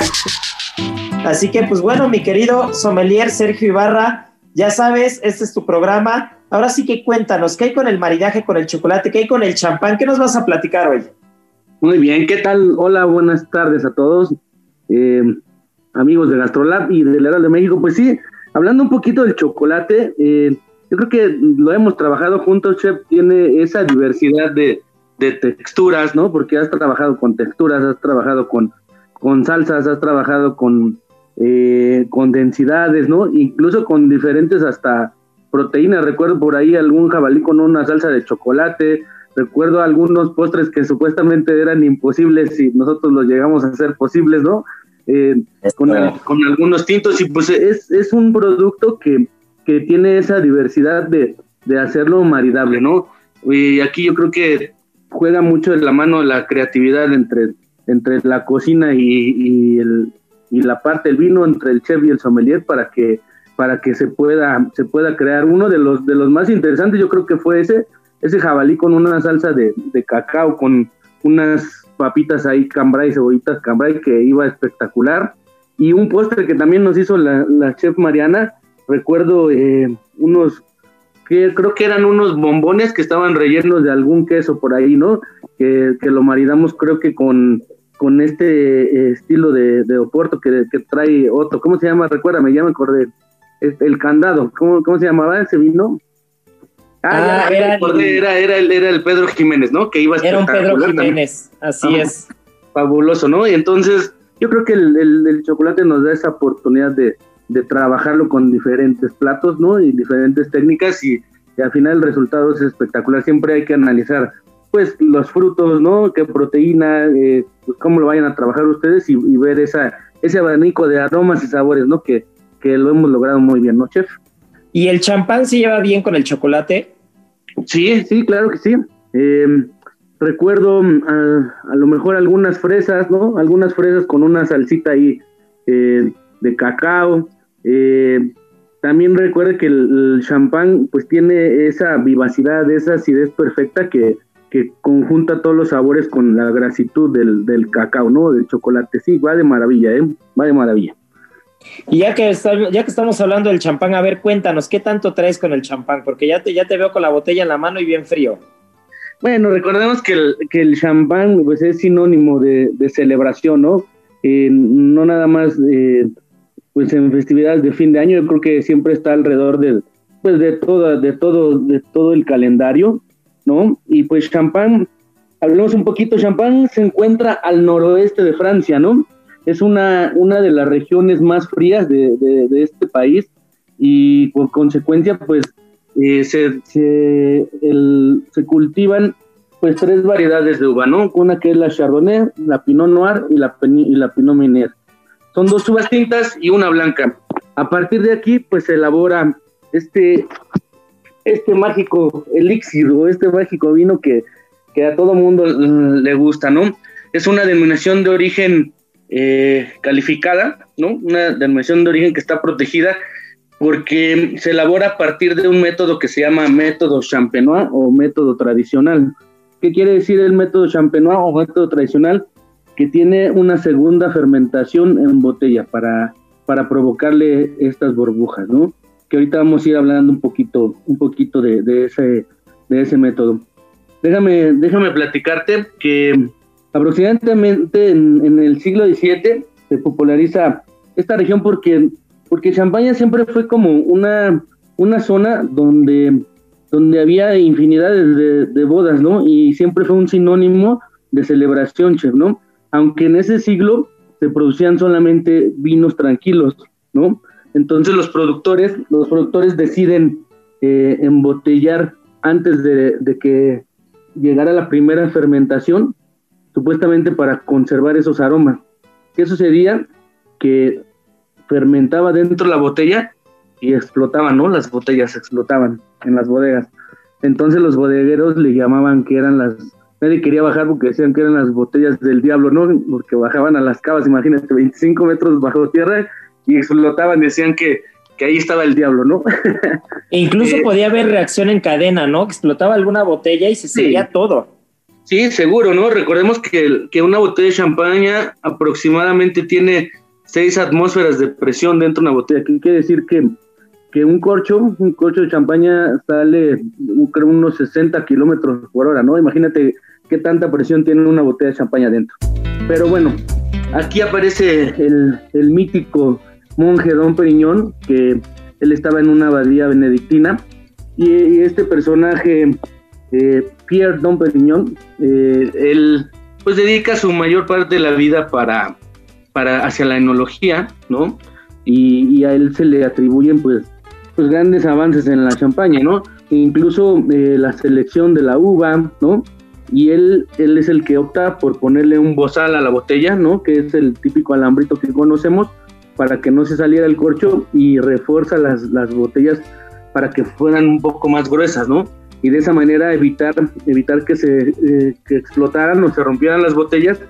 Así que, pues bueno, mi querido sommelier Sergio Ibarra, ya sabes, este es tu programa. Ahora sí que cuéntanos, ¿qué hay con el maridaje, con el chocolate? ¿Qué hay con el champán? ¿Qué nos vas a platicar hoy? Muy bien, ¿qué tal? Hola, buenas tardes a todos, eh, amigos de Gastrolab y del Heraldo de México. Pues sí, hablando un poquito del chocolate, eh, yo creo que lo hemos trabajado juntos, Chef, tiene esa diversidad de, texturas, ¿no? Porque has trabajado con texturas, has trabajado con, con salsas, has trabajado con eh, con densidades, ¿no? Incluso con diferentes hasta proteínas. Recuerdo por ahí algún jabalí con una salsa de chocolate. Recuerdo algunos postres que supuestamente eran imposibles si nosotros los llegamos a hacer posibles, ¿no? Eh, con, algunos tintos y pues es, es un producto que, que tiene esa diversidad de, de hacerlo maridable, ¿no? Y aquí yo creo que juega mucho en la mano la creatividad entre, entre la cocina y, y el, y la parte del vino entre el chef y el sommelier para que para que se pueda se pueda crear. Uno de los de los más interesantes yo creo que fue ese ese jabalí con una salsa de, cacao con unas papitas ahí cambray cebollitas cambray que iba espectacular. Y un postre que también nos hizo la, chef Mariana recuerdo eh, unos que creo que eran unos bombones que estaban rellenos de algún queso por ahí no que, que lo maridamos creo que con con este eh, estilo de, de Oporto que, trae Otto. ¿Cómo se llama? Recuérdame, ya me acordé. El, candado, ¿cómo, ¿cómo se llamaba ese vino? Ah, ah era, el, era, era, el, era el Pedro Jiménez, ¿no? Que iba a Era un Pedro Jiménez, así es. Fabuloso, ¿no? Y entonces yo creo que el, chocolate nos da esa oportunidad de, de, trabajarlo con diferentes platos, ¿no? Y diferentes técnicas y, y al final el resultado es espectacular. Siempre hay que analizar pues los frutos, ¿no? Qué proteína, eh, pues cómo lo vayan a trabajar ustedes y, ver esa, ese abanico de aromas y sabores, ¿no? Que, que lo hemos logrado muy bien, ¿no, chef? ¿Y el champán se lleva bien con el chocolate? Sí, sí, claro que sí. Em, recuerdo mm, a, lo mejor algunas fresas, ¿no? Algunas fresas con una salsita ahí eh, de cacao. Eh, también recuerde que el, el champán pues tiene esa vivacidad, esa acidez perfecta que, que conjunta todos los sabores con la grasitud del, del cacao, ¿no? Del chocolate. Sí, va de maravilla, ¿eh? Va de maravilla. Y ya que, ya que estamos hablando del champán, a ver, cuéntanos, ¿qué tanto traes con el champán? Porque ya te, ya te veo con la botella en la mano y bien frío. Bueno, recordemos que el, que el champán pues, es sinónimo de, celebración, ¿no? Eh, no nada más eh, pues en festividades de fin de año, yo creo que siempre está alrededor del, pues de todo, de todo, de todo el calendario. ¿No? Y pues Champagne, hablemos un poquito, Champagne se encuentra al noroeste de Francia, ¿no? Es una, una de las regiones más frías de, este país y por consecuencia, pues eh, se, se, cultivan pues tres variedades de uva, ¿no? Una que es la Chardonnay, la Pinot Noir y la, y la Pinot Meunier. Son dos uvas tintas y una blanca. A partir de aquí, pues se elabora este, este mágico elixir o este mágico vino que, a todo mundo le gusta, ¿no? Es una denominación de origen eh, calificada, ¿no? Una denominación de origen que está protegida porque se elabora a partir de un método que se llama método champenois o método tradicional. ¿Qué quiere decir el método champenois o método tradicional? Que tiene una segunda fermentación en botella para, para provocarle estas burbujas, ¿no? Que ahorita vamos a ir hablando un poquito, un poquito de, ese, de ese método. Déjame, déjame platicarte que aproximadamente en, en el siglo XVII se populariza esta región porque porque Champaña siempre fue como una, una zona donde, donde había infinidades de, de, bodas, ¿no? Y siempre fue un sinónimo de celebración, chef, ¿no? Aunque en ese siglo se producían solamente vinos tranquilos, ¿no? Entonces los productores, los productores deciden eh, embotellar antes de, de que llegara la primera fermentación, supuestamente para conservar esos aromas. ¿Qué sucedía? Que fermentaba dentro de la botella y explotaban, ¿no? Las botellas explotaban en las bodegas. Entonces los bodegueros le llamaban que eran las... Nadie quería bajar porque decían que eran las botellas del diablo, ¿no? Porque bajaban a las cavas, imagínate, 25 metros bajo tierra y explotaban, decían que, que ahí estaba el diablo, ¿no? E incluso eh, podía haber reacción en cadena, ¿no? Explotaba alguna botella y se seguía sí. todo. Sí, seguro, ¿no? Recordemos que, que una botella de champaña aproximadamente tiene seis atmósferas de presión dentro de una botella. ¿Qué quiere decir que, que un corcho, un corcho de champaña sale creo unos 60 kilómetros por hora, ¿no? Imagínate qué tanta presión tiene una botella de champaña dentro. Pero bueno, aquí aparece el, el mítico monje Don Periñón, que él estaba en una abadía benedictina, y, este personaje, eh, Pierre Don Periñón, eh, él pues dedica su mayor parte de la vida para para, hacia la enología, ¿no? Y, a él se le atribuyen pues, pues grandes avances en la champaña, ¿no? incluso eh, la selección de la uva, ¿no? Y él, él es el que opta por ponerle un bozal a la botella, ¿no? Que es el típico alambrito que conocemos para que no se saliera el corcho y refuerza las, las botellas para que fueran un poco más gruesas, ¿no? Y de esa manera evitar, evitar que se eh, que explotaran o se rompieran las botellas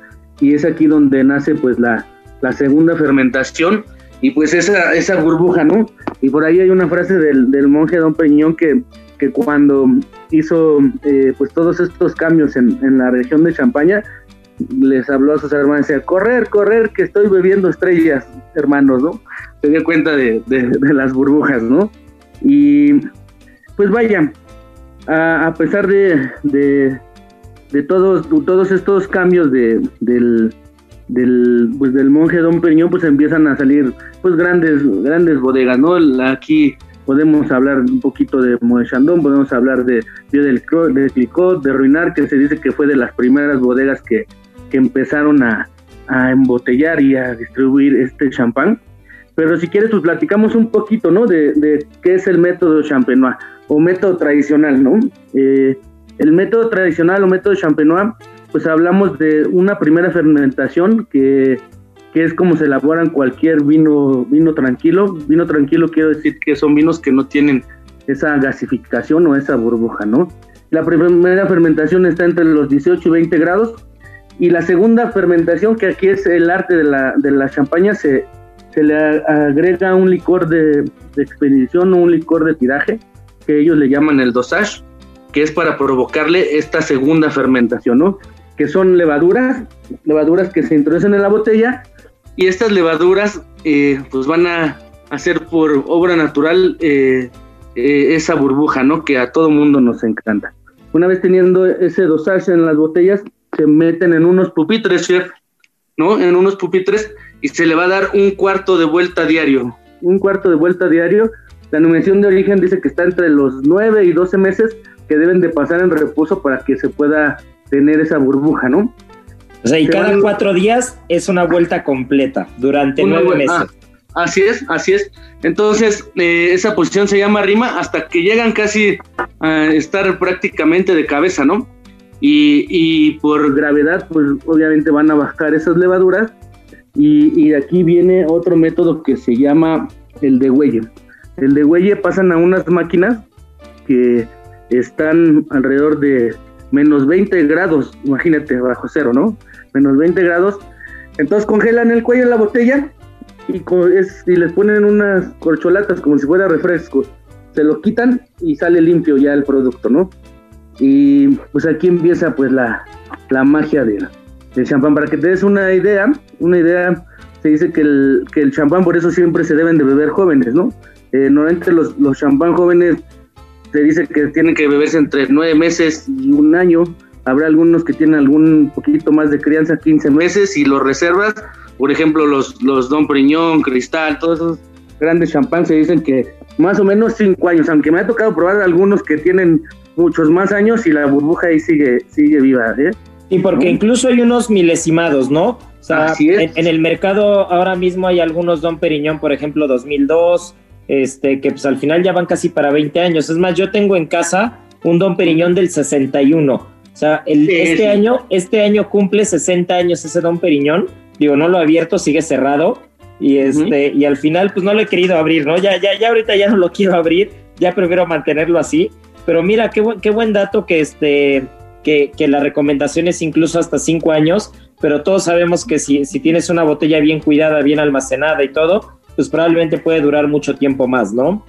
y es aquí donde nace pues la, la segunda fermentación y pues esa, esa burbuja, ¿no? Y por ahí hay una frase del, del monje Don Peñón que, que cuando hizo eh, pues todos estos cambios en, en, la región de Champaña, les habló a sus hermanos, decía, correr, correr, que estoy bebiendo estrellas, hermanos, ¿no? Se dio cuenta de, de, las burbujas, ¿no? Y pues vaya, a, a pesar de, de, de, todos, todos estos cambios de, del, del, pues del monje Don Periñón, pues empiezan a salir pues grandes, grandes bodegas, ¿no? Aquí podemos hablar un poquito de Chandon, podemos hablar de Bio del de Clicot, de Ruinar, que se dice que fue de las primeras bodegas que, que empezaron a, a, embotellar y a distribuir este champán. Pero si quieres, pues platicamos un poquito, ¿no? De, de qué es el método champenois o método tradicional, ¿no? Eh, el método tradicional o método champenois pues hablamos de una primera fermentación que, que, es como se elaboran cualquier vino, vino tranquilo. Vino tranquilo quiero decir que son vinos que no tienen esa gasificación o esa burbuja, ¿no? La primera fermentación está entre los 18 y 20 grados y la segunda fermentación, que aquí es el arte de la, de la champaña, se, se le agrega un licor de, de expedición o un licor de tiraje, que ellos le llaman el dosage, que es para provocarle esta segunda fermentación, ¿no? que son levaduras, levaduras que se introducen en la botella y estas levaduras eh, pues van a hacer por obra natural eh, eh, esa burbuja, ¿no? Que a todo mundo nos encanta. Una vez teniendo ese dosaje en las botellas, se meten en unos pupitres, chef, ¿no? En unos pupitres y se le va a dar un cuarto de vuelta diario. Un cuarto de vuelta diario. La numeración de origen dice que está entre los 9 y 12 meses que deben de pasar en reposo para que se pueda tener esa burbuja, ¿no? O sea, y cada van... cuatro días es una vuelta completa durante una nueve meses. Ah, así es, así es. Entonces, eh, esa posición se llama rima hasta que llegan casi a estar prácticamente de cabeza, ¿no? Y, por gravedad, pues obviamente van a bajar esas levaduras. Y, aquí viene otro método que se llama el de huelle. El de huelle pasan a unas máquinas que están alrededor de menos 20 grados, imagínate, bajo cero, ¿no? Menos 20 grados. Entonces congelan el cuello de la botella y, y les ponen unas corcholatas como si fuera refresco. Se lo quitan y sale limpio ya el producto, ¿no? Y pues aquí empieza pues la, la magia de, del champán. Para que te des una idea, una idea, se dice que el, que el champán por eso siempre se deben de beber jóvenes, ¿no? Eh, normalmente los, los champán jóvenes se dice que tienen que beberse entre nueve meses y un año. Habrá algunos que tienen algún poquito más de crianza, 15 meses, y los reservas, por ejemplo, los, los Don Priñón, Cristal, todos esos grandes champán se dicen que más o menos cinco años, aunque me ha tocado probar algunos que tienen muchos más años y la burbuja ahí sigue, sigue viva. ¿eh? Y porque incluso hay unos milesimados, ¿no? O sea, en, el mercado ahora mismo hay algunos Don Periñón, por ejemplo, 2002, este, que pues al final ya van casi para 20 años. Es más, yo tengo en casa un Don Periñón del 61. O sea, el, este, Año, este año cumple 60 años ese Don Periñón. Digo, no lo he abierto, sigue cerrado. Y, este, y al final, pues no lo he querido abrir, ¿no? Ya, ya, ya ahorita ya no lo quiero abrir, ya prefiero mantenerlo así. Pero mira, qué buen, qué buen dato que, este, que, que la recomendación es incluso hasta cinco años, pero todos sabemos que si, si tienes una botella bien cuidada, bien almacenada y todo, pues probablemente puede durar mucho tiempo más, ¿no?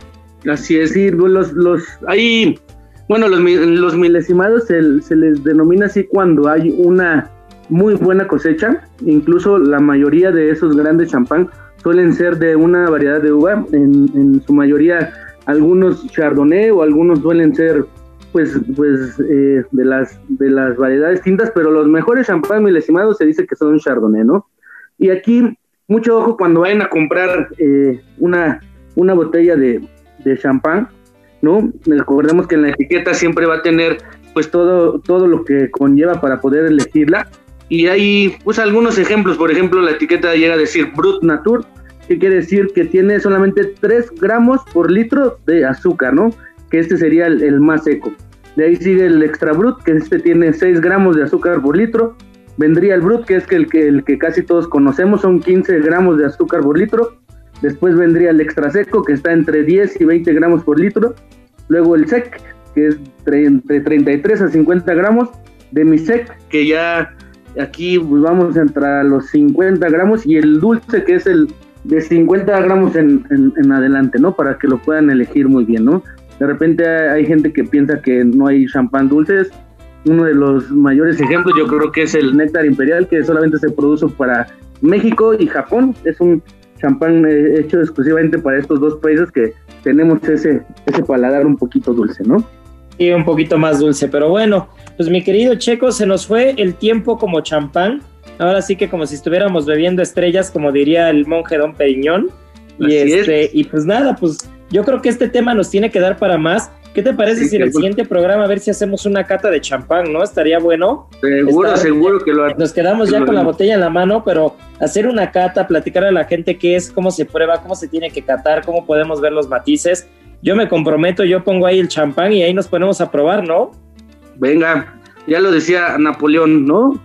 Así es, sí, los, los, hay, bueno, los, los milesimados se, se, les denomina así cuando hay una muy buena cosecha, incluso la mayoría de esos grandes champán suelen ser de una variedad de uva, en, en su mayoría algunos chardonnay o algunos suelen ser pues pues eh, de las de las variedades tintas pero los mejores champán milesimados se dice que son chardonnay no y aquí mucho ojo cuando vayan a comprar eh, una una botella de, de champán no recordemos que en la etiqueta siempre va a tener pues todo todo lo que conlleva para poder elegirla. Y hay pues algunos ejemplos por ejemplo la etiqueta llega a decir brut nature que quiere decir que tiene solamente 3 gramos por litro de azúcar, ¿no? Que este sería el, más seco. De ahí sigue el extra brut, que este tiene 6 gramos de azúcar por litro. Vendría el brut, que es el, que, el que casi todos conocemos, son 15 gramos de azúcar por litro. Después vendría el extra seco, que está entre 10 y 20 gramos por litro. Luego el sec, que es entre 33 a 50 gramos. De mi sec, que ya aquí pues, vamos a entrar a los 50 gramos. Y el dulce, que es el de 50 gramos en, en, adelante, ¿no? Para que lo puedan elegir muy bien, ¿no? De repente hay, gente que piensa que no hay champán dulces. Uno de los mayores ejemplos yo creo que es el néctar imperial, que solamente se produce para México y Japón. Es un champán eh, hecho exclusivamente para estos dos países que tenemos ese, ese paladar un poquito dulce, ¿no? Sí, un poquito más dulce, pero bueno, pues mi querido Checo, se nos fue el tiempo como champán. Ahora sí que como si estuviéramos bebiendo estrellas, como diría el monje Don Periñón. Y, este, y pues nada, pues yo creo que este tema nos tiene que dar para más. ¿Qué te parece si en el siguiente programa a ver si hacemos una cata de champán, no? Estaría bueno. Seguro, seguro que lo Nos quedamos ya con la botella en la mano, pero hacer una cata, platicar a la gente qué es, cómo se prueba, cómo se tiene que catar, cómo podemos ver los matices. Yo me comprometo, yo pongo ahí el champán y ahí nos ponemos a probar, ¿no? Venga, ya lo decía Napoleón, ¿no?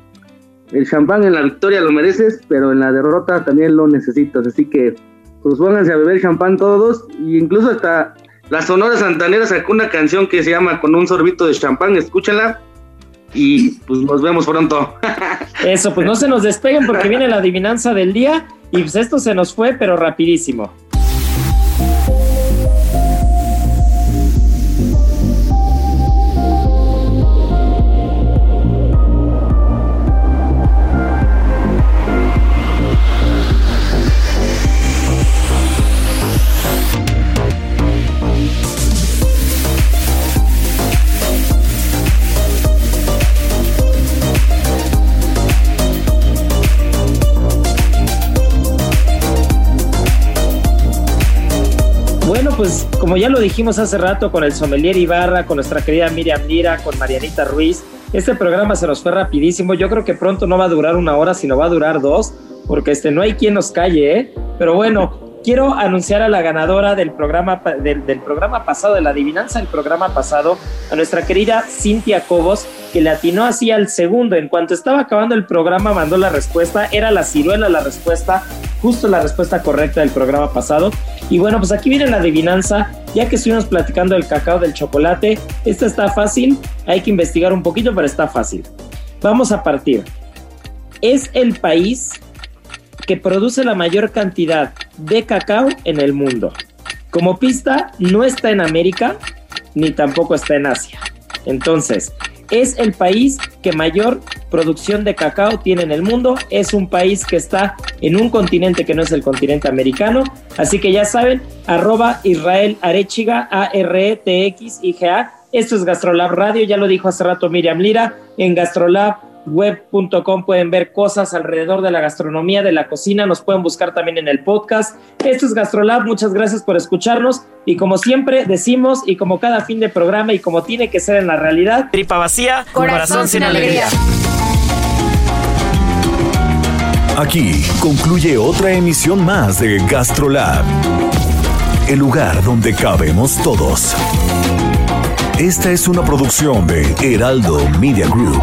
El champán en la victoria lo mereces, pero en la derrota también lo necesitas. Así que, pues pónganse a beber champán todos, e incluso hasta la Sonora Santanera sacó una canción que se llama Con un sorbito de champán, escúchala. Y pues nos vemos pronto. Eso, pues no se nos despeguen porque viene la adivinanza del día y pues esto se nos fue, pero rapidísimo. Pues como ya lo dijimos hace rato con el sommelier Ibarra, con nuestra querida Miriam Lira, con Marianita Ruiz, este programa se nos fue rapidísimo. Yo creo que pronto no va a durar una hora, sino va a durar dos, porque este, no hay quien nos calle, ¿eh? Pero bueno, quiero anunciar a la ganadora del programa, del, programa pasado, de la adivinanza del programa pasado, a nuestra querida Cintia Cobos, que le atinó así al segundo. En cuanto estaba acabando el programa, mandó la respuesta. Era la ciruela la respuesta, justo la respuesta correcta del programa pasado. Y bueno, pues aquí viene la adivinanza. Ya que estuvimos platicando del cacao, del chocolate, esta está fácil. Hay que investigar un poquito, pero está fácil. Vamos a partir. Es el país que produce la mayor cantidad de cacao en el mundo. Como pista, no está en América ni tampoco está en Asia. Entonces, es el país que mayor producción de cacao tiene en el mundo. Es un país que está en un continente que no es el continente americano. Así que ya saben, arroba Israel Arechiga, A-R-E-T-X-I-G-A. Esto es Gastrolab Radio, ya lo dijo hace rato Miriam Lira, en Gastrolab web.com pueden ver cosas alrededor de la gastronomía, de la cocina, nos pueden buscar también en el podcast. Esto es Gastrolab, muchas gracias por escucharnos y como siempre decimos y como cada fin de programa y como tiene que ser en la realidad, tripa vacía, corazón, sin alegría. Aquí concluye otra emisión más de Gastrolab, el lugar donde cabemos todos. Esta es una producción de Heraldo Media Group.